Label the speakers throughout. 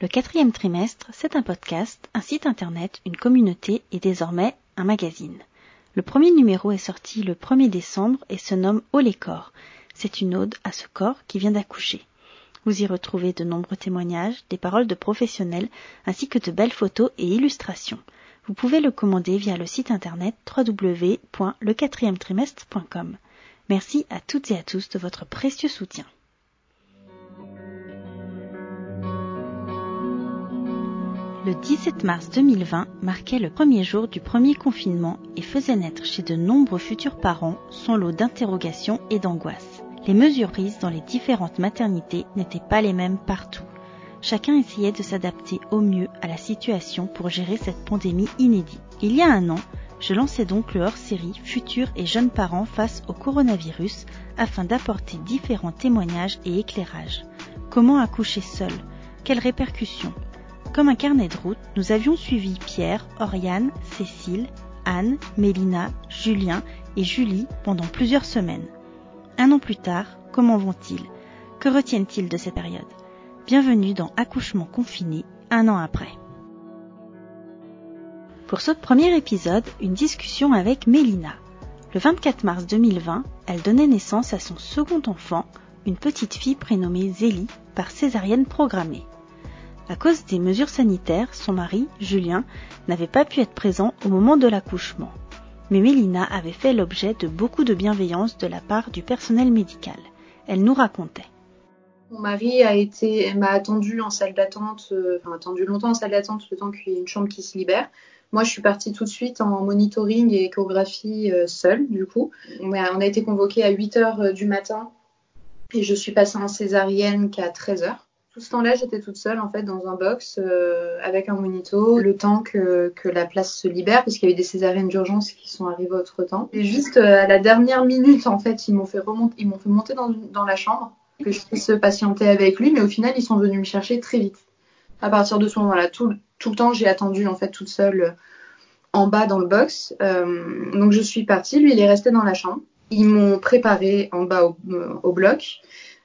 Speaker 1: Le quatrième trimestre, c'est un podcast, un site internet, une communauté et désormais un magazine. Le premier numéro est sorti le 1er décembre et se nomme Haut les corps. C'est une ode à ce corps qui vient d'accoucher. Vous y retrouvez de nombreux témoignages, des paroles de professionnels ainsi que de belles photos et illustrations. Vous pouvez le commander via le site internet www.lequatrièmetrimestre.com. Merci à toutes et à tous de votre précieux soutien. Le 17 mars 2020 marquait le premier jour du premier confinement et faisait naître chez de nombreux futurs parents son lot d'interrogations et d'angoisses. Les mesures prises dans les différentes maternités n'étaient pas les mêmes partout chacun essayait de s'adapter au mieux à la situation pour gérer cette pandémie inédite. Il y a un an, je lançais donc le hors-série Futurs et jeunes parents face au coronavirus afin d'apporter différents témoignages et éclairages. Comment accoucher seul? Quelles répercussions? Comme un carnet de route, nous avions suivi Pierre, Oriane, Cécile, Anne, Mélina, Julien et Julie pendant plusieurs semaines. Un an plus tard, comment vont-ils? Que retiennent-ils de cette période Bienvenue dans Accouchement confiné, un an après. Pour ce premier épisode, une discussion avec Mélina. Le 24 mars 2020, elle donnait naissance à son second enfant, une petite fille prénommée Zélie, par césarienne programmée. À cause des mesures sanitaires, son mari, Julien, n'avait pas pu être présent au moment de l'accouchement. Mais Mélina avait fait l'objet de beaucoup de bienveillance de la part du personnel médical. Elle nous racontait.
Speaker 2: Mon mari a été, m'a attendu en salle d'attente, euh, enfin attendu longtemps en salle d'attente le temps qu'il y ait une chambre qui se libère. Moi, je suis partie tout de suite en monitoring et échographie euh, seule, du coup. On a, on a été convoqué à 8 heures euh, du matin et je suis passée en césarienne qu'à 13 heures. Tout ce temps-là, j'étais toute seule en fait dans un box avec un monito, le temps que, la place se libère, parce qu'il y avait des césariennes d'urgence qui sont arrivées autre temps. Et juste à la dernière minute, en fait, ils m'ont fait remonter, ils m'ont fait monter dans, la chambre que je puisse patienter avec lui, mais au final, ils sont venus me chercher très vite. À partir de ce moment-là, tout, le temps, j'ai attendu en fait toute seule euh, en bas dans le box. Euh, donc je suis partie, lui il est resté dans la chambre. Ils m'ont préparé en bas euh, au bloc.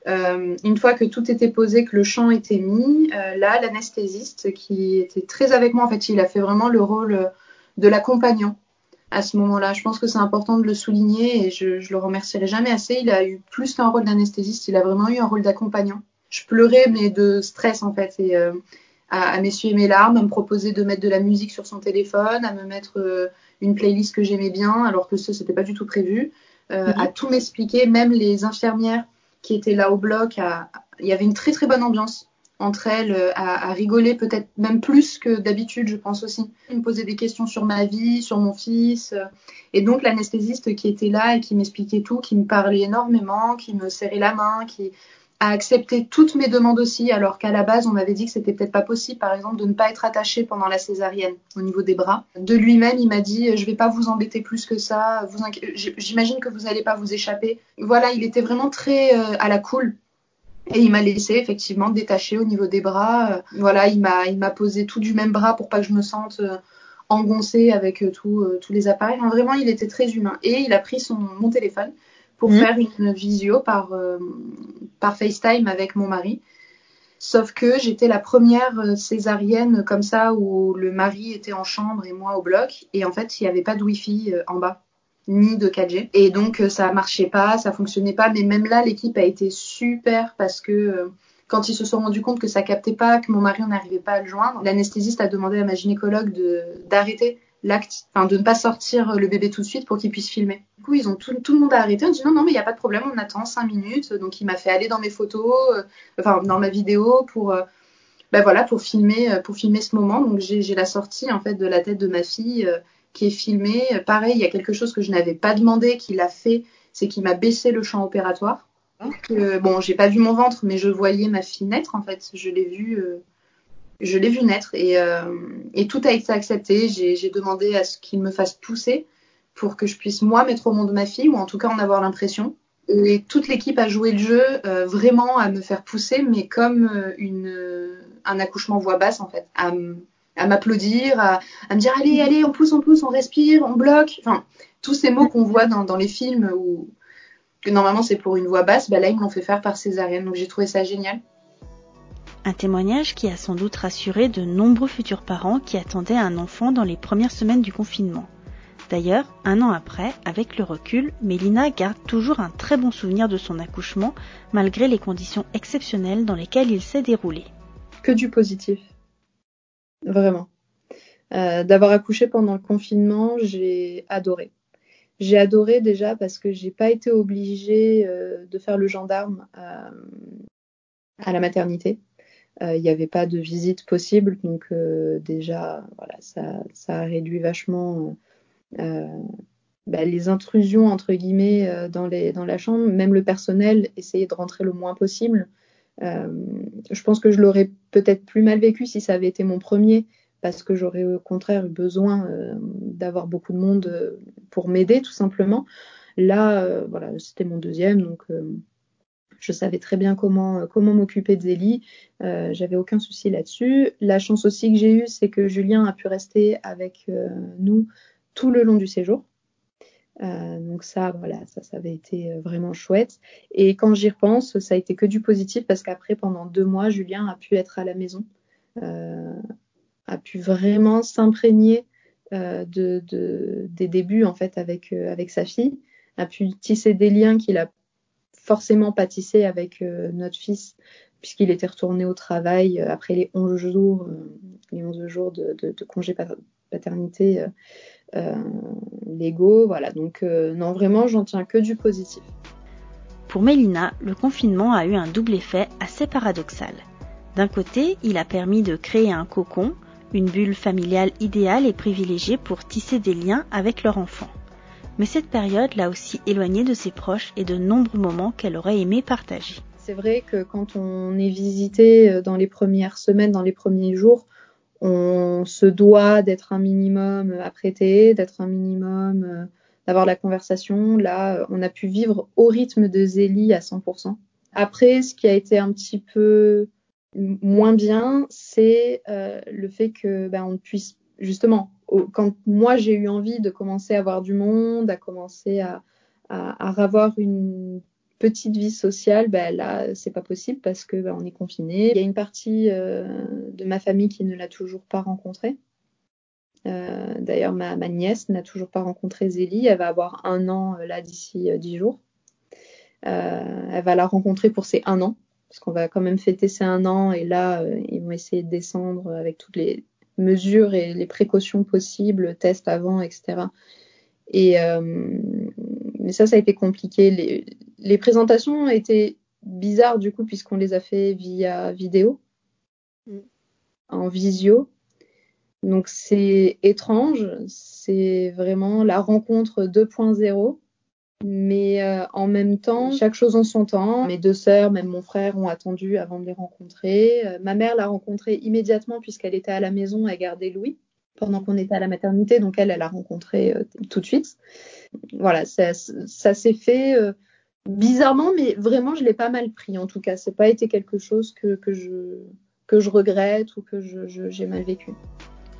Speaker 2: Euh, une fois que tout était posé, que le champ était mis, euh, là l'anesthésiste qui était très avec moi, en fait, il a fait vraiment le rôle de l'accompagnant à ce moment-là. Je pense que c'est important de le souligner et je, je le remercierai jamais assez. Il a eu plus qu'un rôle d'anesthésiste, il a vraiment eu un rôle d'accompagnant. Je pleurais, mais de stress en fait, et euh, à, à m'essuyer mes larmes, à me proposer de mettre de la musique sur son téléphone, à me mettre une playlist que j'aimais bien, alors que ça c'était pas du tout prévu, euh, mm-hmm. à tout m'expliquer. Même les infirmières qui étaient là au bloc, il y avait une très très bonne ambiance entre elles à, à rigoler peut-être même plus que d'habitude, je pense aussi. Ils me posaient des questions sur ma vie, sur mon fils. Euh, et donc l'anesthésiste qui était là et qui m'expliquait tout, qui me parlait énormément, qui me serrait la main, qui a accepté toutes mes demandes aussi, alors qu'à la base on m'avait dit que c'était peut-être pas possible, par exemple, de ne pas être attaché pendant la césarienne au niveau des bras. De lui-même, il m'a dit je vais pas vous embêter plus que ça, vous j'imagine que vous n'allez pas vous échapper. Voilà, il était vraiment très euh, à la cool et il m'a laissé effectivement détaché au niveau des bras. Voilà, il m'a il m'a posé tout du même bras pour pas que je me sente euh, engoncée avec euh, tout, tous les appareils. Vraiment, il était très humain. Et il a pris son mon téléphone pour mmh. faire une visio par par FaceTime avec mon mari. Sauf que j'étais la première césarienne comme ça où le mari était en chambre et moi au bloc. Et en fait, il n'y avait pas de wifi en bas ni de 4G. Et donc euh, ça marchait pas, ça fonctionnait pas. Mais même là, l'équipe a été super parce que euh, quand ils se sont rendus compte que ça captait pas, que mon mari n'arrivait pas à le joindre, l'anesthésiste a demandé à ma gynécologue de d'arrêter l'acte, de ne pas sortir le bébé tout de suite pour qu'il puisse filmer. Du coup, ils ont tout, tout le monde a arrêté. On dit non non mais il y a pas de problème, on attend cinq minutes. Donc il m'a fait aller dans mes photos, euh, enfin dans ma vidéo pour ben voilà pour filmer pour filmer ce moment. Donc j'ai la sortie en fait de la tête de ma fille qui est filmé. Pareil, il y a quelque chose que je n'avais pas demandé qu'il a fait, c'est qu'il m'a baissé le champ opératoire. Donc, euh, bon, j'ai pas vu mon ventre, mais je voyais ma fille naître en fait. Je l'ai vu, euh, je l'ai vu naître et, euh, tout a été accepté. J'ai demandé à ce qu'il me fasse pousser pour que je puisse moi mettre au monde ma fille ou en tout cas en avoir l'impression. Et toute l'équipe a joué le jeu euh, vraiment à me faire pousser, mais comme euh, un accouchement voix basse en fait, à, m'applaudir, à, me dire allez, allez, on pousse, on pousse, on respire, on bloque. Enfin, tous ces mots qu'on voit dans, dans, les films où que normalement c'est pour une voix basse, bah là ils me l'ont fait faire par césarienne, donc j'ai trouvé ça génial.
Speaker 1: Un témoignage qui a sans doute rassuré de nombreux futurs parents qui attendaient un enfant dans les premières semaines du confinement. D'ailleurs, un an après, avec le recul, Mélina garde toujours un très bon souvenir de son accouchement, malgré les conditions exceptionnelles dans lesquelles il s'est déroulé.
Speaker 2: Que du positif. Vraiment. Euh, d'avoir accouché pendant le confinement, j'ai adoré. J'ai adoré déjà parce que j'ai pas été obligée euh, de faire le gendarme à, la maternité. Euh, il n'y avait pas de visite possible, donc déjà, voilà, ça, ça, a réduit vachement bah, les intrusions entre guillemets dans, la chambre. Même le personnel essayait de rentrer le moins possible. je pense que je l'aurais peut-être plus mal vécu si ça avait été mon premier parce que j'aurais au contraire eu besoin euh, d'avoir beaucoup de monde euh, pour m'aider tout simplement. Là, euh, voilà, c'était mon deuxième, donc je savais très bien comment comment m'occuper de Zélie. J'avais aucun souci là-dessus. La chance aussi que j'ai eue, c'est que Julien a pu rester avec nous tout le long du séjour. donc ça, voilà, ça, ça avait été vraiment chouette. Et quand j'y repense, ça a été que du positif parce qu'après, pendant deux mois, Julien a pu être à la maison a pu vraiment s'imprégner euh, de, de, des débuts en fait avec, euh, avec sa fille, a pu tisser des liens qu'il a forcément pas tissé avec euh, notre fils puisqu'il était retourné au travail euh, après les 11 jours, euh, les 11 jours de, de, de congé paternité légaux. Voilà, donc non, vraiment, j'en tiens que du positif.
Speaker 1: Pour Mélina, le confinement a eu un double effet assez paradoxal. D'un côté, il a permis de créer un cocon une bulle familiale idéale et privilégiée pour tisser des liens avec leur enfant. Mais cette période l'a aussi éloignée de ses proches et de nombreux moments qu'elle aurait aimé partager.
Speaker 2: C'est vrai que quand on est visité euh, dans les premières semaines, dans les premiers jours, on se doit d'être un minimum apprêté, d'être un minimum, euh, d'avoir la conversation. Là, on a pu vivre au rythme de Zélie à 100%. Après, ce qui a été un petit peu moins bien, c'est euh, le fait que ben, on puisse justement, quand moi j'ai eu envie de commencer à avoir du monde, à commencer à, à, à avoir une petite vie sociale, ben là c'est pas possible parce que ben, on est confiné. Il y a une partie euh, de ma famille qui ne l'a toujours pas rencontré. Euh, D'ailleurs, ma, ma, nièce n'a toujours pas rencontré Zélie. Elle va avoir un an euh, là d'ici euh, dix jours. elle va la rencontrer pour ses un an parce qu'on va quand même fêter ces un an et là, euh, ils vont essayer de descendre avec toutes les mesures et les précautions possibles, tests avant, etc. Et euh, mais ça, ça a été compliqué. Les, les présentations étaient bizarres du coup puisqu'on les a fait via vidéo, mm. en visio. Donc c'est étrange, c'est vraiment la rencontre 2.0 mais euh, en même temps, chaque chose en son temps. Mes deux sœurs, même mon frère, ont attendu avant de les rencontrer. Euh, ma mère l'a rencontré immédiatement puisqu'elle était à la maison à garder Louis pendant qu'on était à la maternité. Donc elle, elle a rencontré euh, tout de suite. Voilà, ça, ça s'est fait bizarrement, mais vraiment, je l'ai pas mal pris. En tout cas, c'est pas été quelque chose que, que je que je regrette ou que j'ai mal vécu.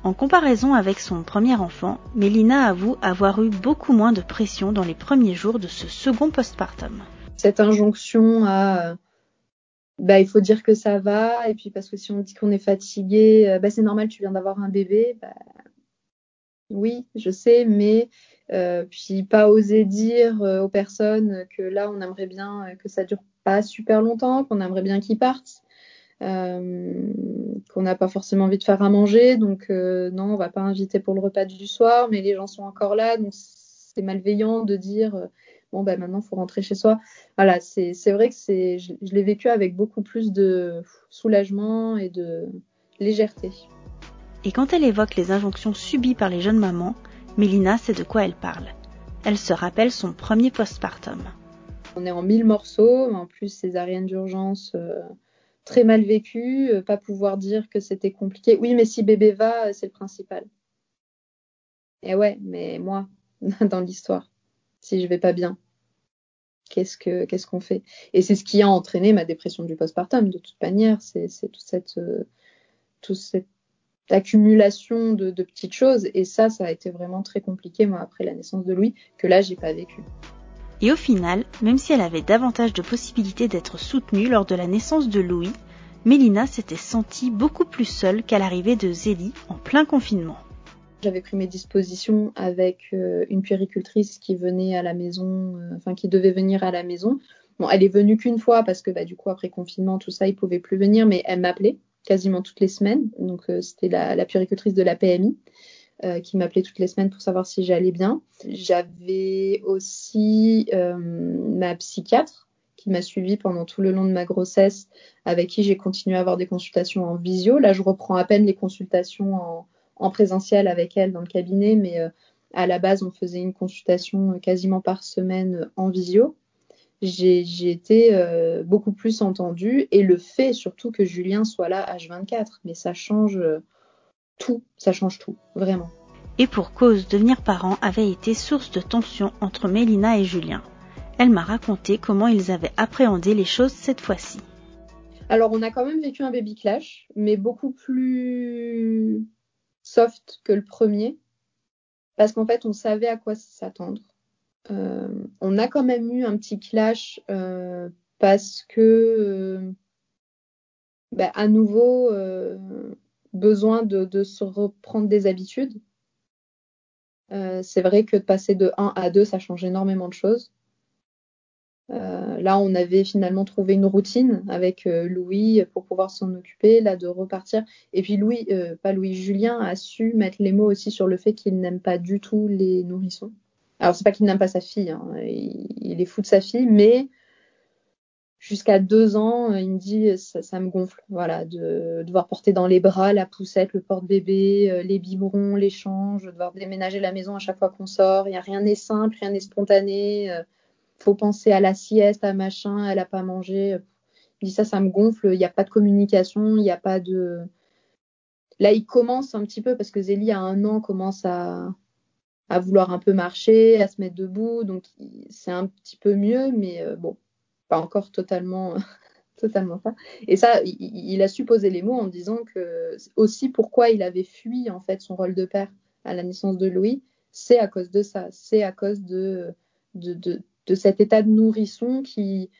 Speaker 1: En comparaison avec son premier enfant, Mélina avoue avoir eu beaucoup moins de pression dans les premiers jours de ce second postpartum.
Speaker 2: Cette injonction à bah, il faut dire que ça va, et puis parce que si on dit qu'on est fatigué, euh, bah, c'est normal, tu viens d'avoir un bébé. Bah, oui, je sais, mais euh, puis pas oser dire euh, aux personnes que là, on aimerait bien que ça dure pas super longtemps, qu'on aimerait bien qu'ils partent. Euh, qu'on n'a pas forcément envie de faire à manger. Donc euh, non, on va pas inviter pour le repas du soir, mais les gens sont encore là, donc c'est malveillant de dire euh, bon ben maintenant faut rentrer chez soi. Voilà, c'est vrai que c'est je, je l'ai vécu avec beaucoup plus de soulagement et de légèreté.
Speaker 1: Et quand elle évoque les injonctions subies par les jeunes mamans, Mélina sait de quoi elle parle. Elle se rappelle son premier postpartum.
Speaker 2: On est en mille morceaux, en plus césarienne d'urgence, euh, très mal vécu, euh, pas pouvoir dire que c'était compliqué. Oui, mais si bébé va, c'est le principal. Et ouais, mais moi, dans l'histoire, si je vais pas bien, qu'est-ce que qu'est-ce qu'on fait? Et c'est ce qui a entraîné ma dépression du postpartum. De toute manière, c'est toute cette euh, toute cette accumulation de, de, petites choses. Et ça, ça a été vraiment très compliqué moi après la naissance de Louis, que là j'ai pas vécu.
Speaker 1: Et au final, même si elle avait davantage de possibilités d'être soutenue lors de la naissance de Louis, Mélina s'était sentie beaucoup plus seule qu'à l'arrivée de Zélie en plein confinement.
Speaker 2: J'avais pris mes dispositions avec euh, une puéricultrice qui venait à la maison, euh, enfin qui devait venir à la maison. Bon, elle est venue qu'une fois parce que bah, du coup après confinement tout ça, il pouvait plus venir, mais elle m'appelait quasiment toutes les semaines. Donc euh, c'était la, la, puéricultrice de la PMI qui m'appelait toutes les semaines pour savoir si j'allais bien. J'avais aussi ma psychiatre qui m'a suivi pendant tout le long de ma grossesse, avec qui j'ai continué à avoir des consultations en visio. Là, je reprends à peine les consultations en, en présentiel avec elle dans le cabinet, mais euh, à la base, on faisait une consultation euh, quasiment par semaine euh, en visio. J'ai été beaucoup plus entendue et le fait surtout que Julien soit là H24, mais ça change tout, ça change tout, vraiment.
Speaker 1: Et pour cause, devenir parent avait été source de tension entre Mélina et Julien. Elle m'a raconté comment ils avaient appréhendé les choses cette fois-ci.
Speaker 2: Alors, on a quand même vécu un baby clash, mais beaucoup plus soft que le premier, parce qu'en fait, on savait à quoi s'attendre. Euh, on a quand même eu un petit clash euh, parce que, euh, bah, à nouveau, besoin de, se reprendre des habitudes. c'est vrai que de passer de 1 à 2, ça change énormément de choses. Euh, là, on avait finalement trouvé une routine avec euh, Louis pour pouvoir s'en occuper, là, de repartir. Et puis Louis, euh, pas Louis, Julien a su mettre les mots aussi sur le fait qu'il n'aime pas du tout les nourrissons. Alors, c'est pas qu'il n'aime pas sa fille, hein, il, est fou de sa fille, mais jusqu'à deux ans, il me dit ça, ça, me gonfle, voilà, de devoir porter dans les bras la poussette, le porte-bébé, les biberons, l'échange, devoir déménager la maison à chaque fois qu'on sort. Il y a rien n'est simple, rien n'est spontané faut penser à la sieste, à machin, elle a pas mangé. Il dit ça, ça me gonfle, il n'y a pas de communication, il n'y a pas de. Là, il commence un petit peu parce que Zélie, à un an, commence à, à vouloir un peu marcher, à se mettre debout, donc c'est un petit peu mieux, mais euh, bon, pas encore totalement, totalement ça. Et ça, il, a su poser les mots en disant que aussi pourquoi il avait fui en fait son rôle de père à la naissance de Louis, c'est à cause de ça, c'est à cause de, de, de, de cet état de nourrisson qui,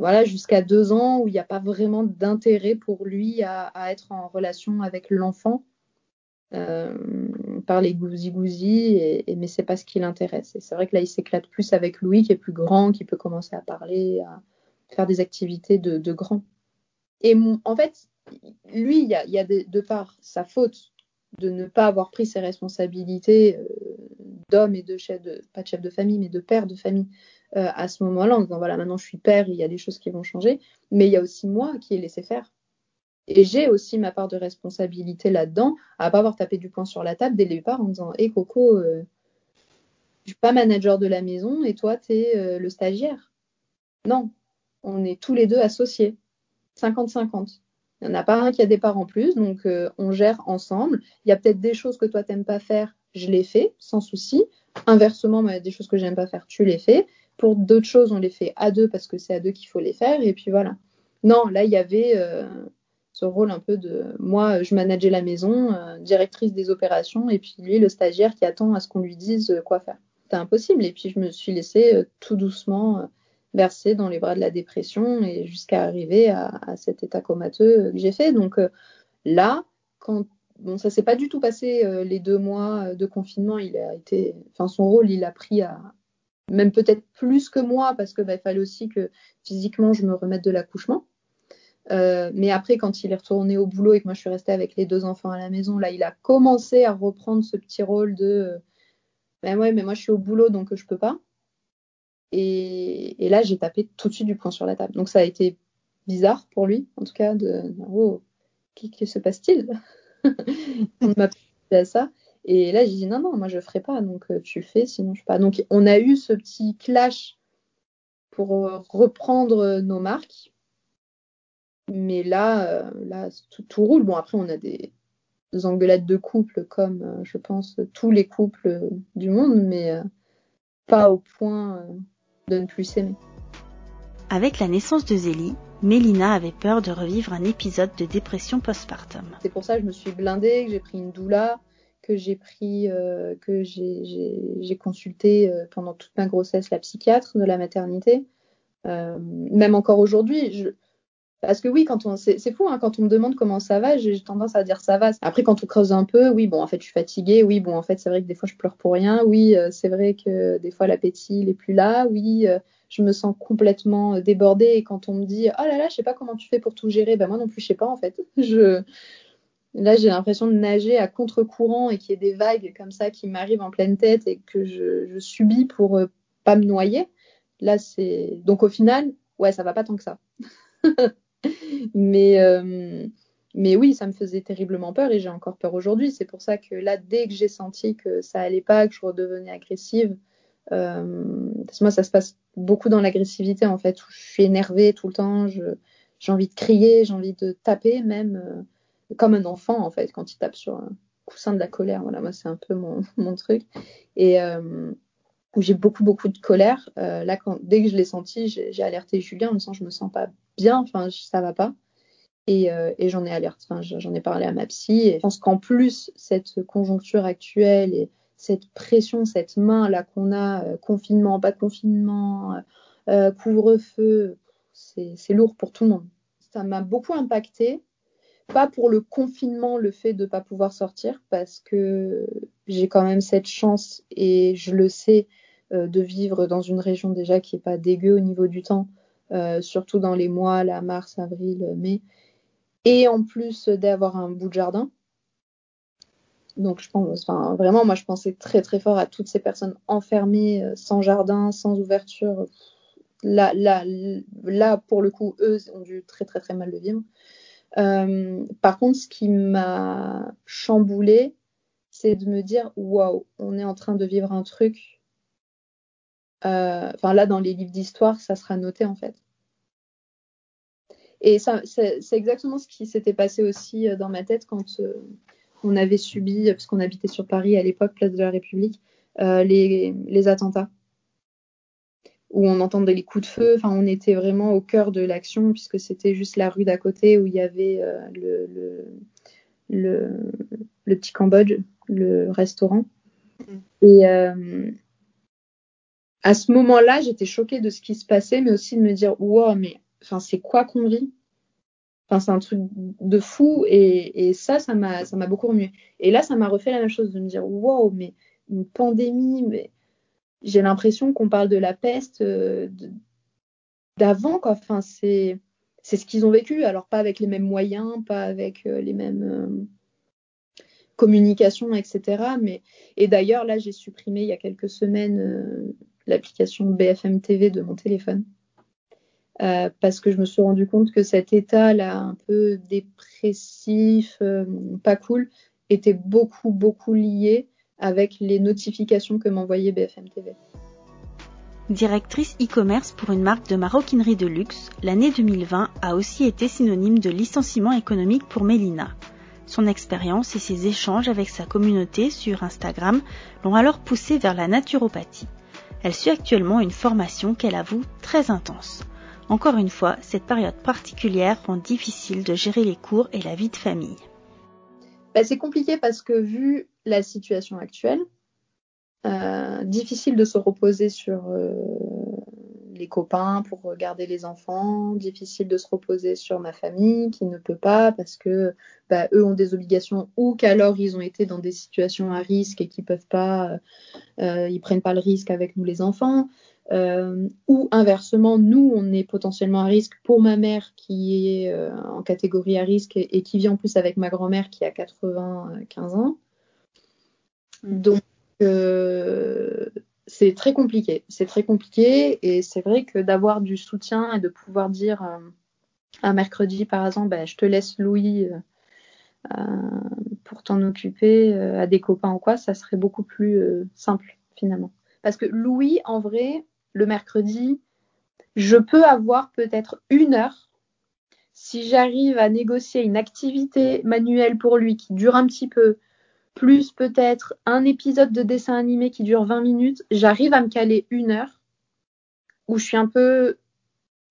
Speaker 2: voilà, jusqu'à deux ans où il n'y a pas vraiment d'intérêt pour lui à, être en relation avec l'enfant. Euh, par les gousi-gousi, et, mais c'est pas ce qui l'intéresse. Et c'est vrai que là, il s'éclate plus avec Louis qui est plus grand, qui peut commencer à parler, à faire des activités de, grand. Et en fait, lui, il y a, y de, de, par sa faute de ne pas avoir pris ses responsabilités euh, d'homme et de chef de, pas de chef de famille, mais de père de famille euh, à ce moment-là, en disant voilà, maintenant je suis père, il y a des choses qui vont changer, mais il y a aussi moi qui ai laissé faire. Et j'ai aussi ma part de responsabilité là-dedans, à pas avoir tapé du poing sur la table dès le départ en disant hé Coco, euh, je suis pas manager de la maison et toi, tu es euh, le stagiaire. Non, on est tous les deux associés, 50-50. Il n'y en a pas un qui a des parts en plus, donc euh, on gère ensemble. Il y a peut-être des choses que toi, tu n'aimes pas faire, je les fais, sans souci. Inversement, il y a des choses que j'aime pas faire, tu les fais. Pour d'autres choses, on les fait à deux parce que c'est à deux qu'il faut les faire, et puis voilà. Non, là, il y avait euh, ce rôle un peu de moi, je manageais la maison, euh, directrice des opérations, et puis lui, le stagiaire qui attend à ce qu'on lui dise quoi faire. C'était impossible, et puis je me suis laissée tout doucement versé dans les bras de la dépression et jusqu'à arriver à, cet état comateux que j'ai fait. Donc euh, là, quand bon, ça s'est pas du tout passé euh, les deux mois de confinement, il a été, enfin son rôle, il a pris à même peut-être plus que moi parce que bah, fallait aussi que physiquement je me remette de l'accouchement. Euh, mais après, quand il est retourné au boulot et que moi je suis restée avec les deux enfants à la maison, là, il a commencé à reprendre ce petit rôle de ben ouais, mais moi je suis au boulot donc je peux pas. Et, là, j'ai tapé tout de suite du poing sur la table. Donc ça a été bizarre pour lui, en tout cas, de oh, que se passe-t-il? On m'a à ça. Et là, j'ai dit non, non, moi je ferai pas. Donc euh, tu fais, sinon je pas. Donc on a eu ce petit clash pour euh, reprendre nos marques. Mais là, euh, là tout, roule. Bon, après, on a des, des engueulades de couple, comme je pense tous les couples du monde, mais pas au point de ne plus s'aimer.
Speaker 1: Avec la naissance de Zélie, Mélina avait peur de revivre un épisode de dépression postpartum.
Speaker 2: C'est pour ça que je me suis blindée, que j'ai pris une doula, que j'ai pris, euh, que j'ai consulté euh, pendant toute ma grossesse la psychiatre de la maternité. Euh, même encore aujourd'hui, Parce que oui, quand on, c'est, fou, hein, quand on me demande comment ça va, j'ai tendance à dire ça va. Après, quand on creuse un peu, oui, bon, en fait, je suis fatiguée. Oui, bon, en fait, c'est vrai que des fois, je pleure pour rien. Oui, euh, c'est vrai que des fois, l'appétit n'est plus là. Oui, euh, je me sens complètement euh, débordée. Et quand on me dit, oh là là, je sais pas comment tu fais pour tout gérer, ben moi non plus, je sais pas, en fait. Je, là, j'ai l'impression de nager à contre-courant et qu'il y ait des vagues comme ça qui m'arrivent en pleine tête et que je, subis pour pas me noyer. Là, c'est, donc au final, ouais, ça va pas tant que ça. mais, euh, mais oui, ça me faisait terriblement peur et j'ai encore peur aujourd'hui. C'est pour ça que là, dès que j'ai senti que ça allait pas, que je redevenais agressive, euh, parce que moi, ça se passe beaucoup dans l'agressivité en fait, où je suis énervée tout le temps, j'ai envie de crier, j'ai envie de taper, même euh, comme un enfant en fait, quand il tape sur un coussin de la colère. Voilà, moi, c'est un peu mon, mon truc. Et où j'ai beaucoup beaucoup de colère. Euh, là, quand, dès que je l'ai senti, j'ai alerté Julien en me disant je me sens pas bien, enfin ça va pas. Et, euh, et j'en ai alerté, j'en ai parlé à ma psy. Et je pense qu'en plus cette conjoncture actuelle et cette pression, cette main là qu'on a, euh, confinement, pas de confinement, euh, couvre-feu, c'est lourd pour tout le monde. Ça m'a beaucoup impacté. Pas pour le confinement, le fait de ne pas pouvoir sortir, parce que j'ai quand même cette chance et je le sais euh, de vivre dans une région déjà qui est pas dégueu au niveau du temps, euh, surtout dans les mois là, mars, avril, mai, et en plus d'avoir un bout de jardin. Donc je pense, enfin vraiment, moi je pensais très très fort à toutes ces personnes enfermées, euh, sans jardin, sans ouverture. Là, là, là, pour le coup, eux ont dû très très très mal le vivre. Euh, par contre, ce qui m'a chamboulé, c'est de me dire waouh, on est en train de vivre un truc euh, enfin là, dans les livres d'histoire, ça sera noté en fait. Et c'est exactement ce qui s'était passé aussi euh, dans ma tête quand on avait subi, parce qu'on habitait sur Paris à l'époque, place de la République, les, attentats, où on entendait les coups de feu. Enfin, on était vraiment au cœur de l'action puisque c'était juste la rue d'à côté où il y avait le, le, le, le, petit Cambodge, le restaurant. Mm. Et à ce moment-là, j'étais choquée de ce qui se passait, mais aussi de me dire, wow, mais enfin, c'est quoi qu'on vit? Enfin, c'est un truc de fou et, et ça, ça m'a, ça m'a beaucoup remué. Et là, ça m'a refait la même chose de me dire, wow, mais une pandémie, mais j'ai l'impression qu'on parle de la peste euh, d'avant, quoi. Enfin, c'est, c'est ce qu'ils ont vécu. Alors, pas avec les mêmes moyens, pas avec euh, les mêmes euh, communications, etc. Mais, et d'ailleurs, là, j'ai supprimé il y a quelques semaines l'application BFM TV de mon téléphone. Euh, parce que je me suis rendu compte que cet état-là, un peu dépressif, euh, pas cool, était beaucoup, beaucoup lié avec les notifications que m'envoyait BFM TV.
Speaker 1: Directrice e-commerce pour une marque de maroquinerie de luxe, l'année 2020 a aussi été synonyme de licenciement économique pour Mélina. Son expérience et ses échanges avec sa communauté sur Instagram l'ont alors poussée vers la naturopathie. Elle suit actuellement une formation qu'elle avoue très intense. Encore une fois, cette période particulière rend difficile de gérer les cours et la vie de famille.
Speaker 2: Bah, c'est compliqué parce que vu la situation actuelle, euh, difficile de se reposer sur euh, les copains pour regarder les enfants, difficile de se reposer sur ma famille qui ne peut pas parce que bah, eux ont des obligations ou qu'alors ils ont été dans des situations à risque et qui peuvent pas, euh, ils prennent pas le risque avec nous les enfants. Euh, ou inversement, nous, on est potentiellement à risque pour ma mère qui est euh, en catégorie à risque et, qui vit en plus avec ma grand-mère qui a 95 ans. Donc, euh, c'est très compliqué. C'est très compliqué et c'est vrai que d'avoir du soutien et de pouvoir dire euh, un mercredi, par exemple, ben, je te laisse Louis euh, pour t'en occuper à des copains ou quoi, ça serait beaucoup plus simple finalement. Parce que Louis, en vrai, le mercredi, je peux avoir peut-être une heure si j'arrive à négocier une activité manuelle pour lui qui dure un petit peu, plus peut-être un épisode de dessin animé qui dure 20 minutes, j'arrive à me caler une heure où je suis un peu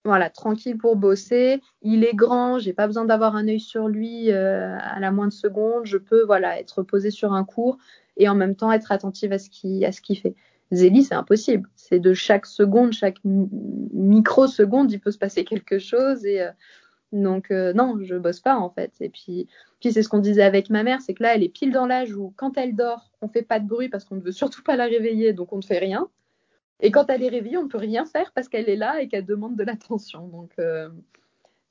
Speaker 2: voilà tranquille pour bosser. Il est grand, j'ai pas besoin d'avoir un œil sur lui euh, à la moindre seconde. Je peux voilà être posée sur un cours et en même temps être attentive à ce qu'il fait. Zélie, c'est impossible. C'est de chaque seconde, chaque microseconde, il peut se passer quelque chose et euh, Donc non, je bosse pas en fait. Et puis, puis c'est ce qu'on disait avec ma mère, c'est que là, elle est pile dans l'âge où quand elle dort, on fait pas de bruit parce qu'on ne veut surtout pas la réveiller, donc on ne fait rien. Et quand elle est réveillée, on ne peut rien faire parce qu'elle est là et qu'elle demande de l'attention. Donc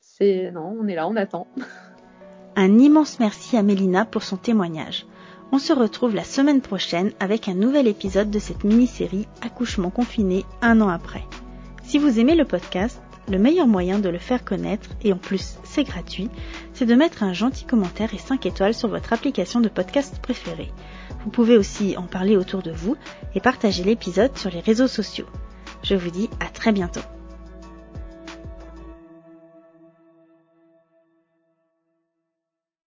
Speaker 2: c'est non, on est là, on attend.
Speaker 1: Un immense merci à Mélina pour son témoignage. On se retrouve la semaine prochaine avec un nouvel épisode de cette mini-série Accouchement confiné un an après. Si vous aimez le podcast, le meilleur moyen de le faire connaître, et en plus c'est gratuit, c'est de mettre un gentil commentaire et 5 étoiles sur votre application de podcast préférée. Vous pouvez aussi en parler autour de vous et partager l'épisode sur les réseaux sociaux. Je vous dis à très bientôt.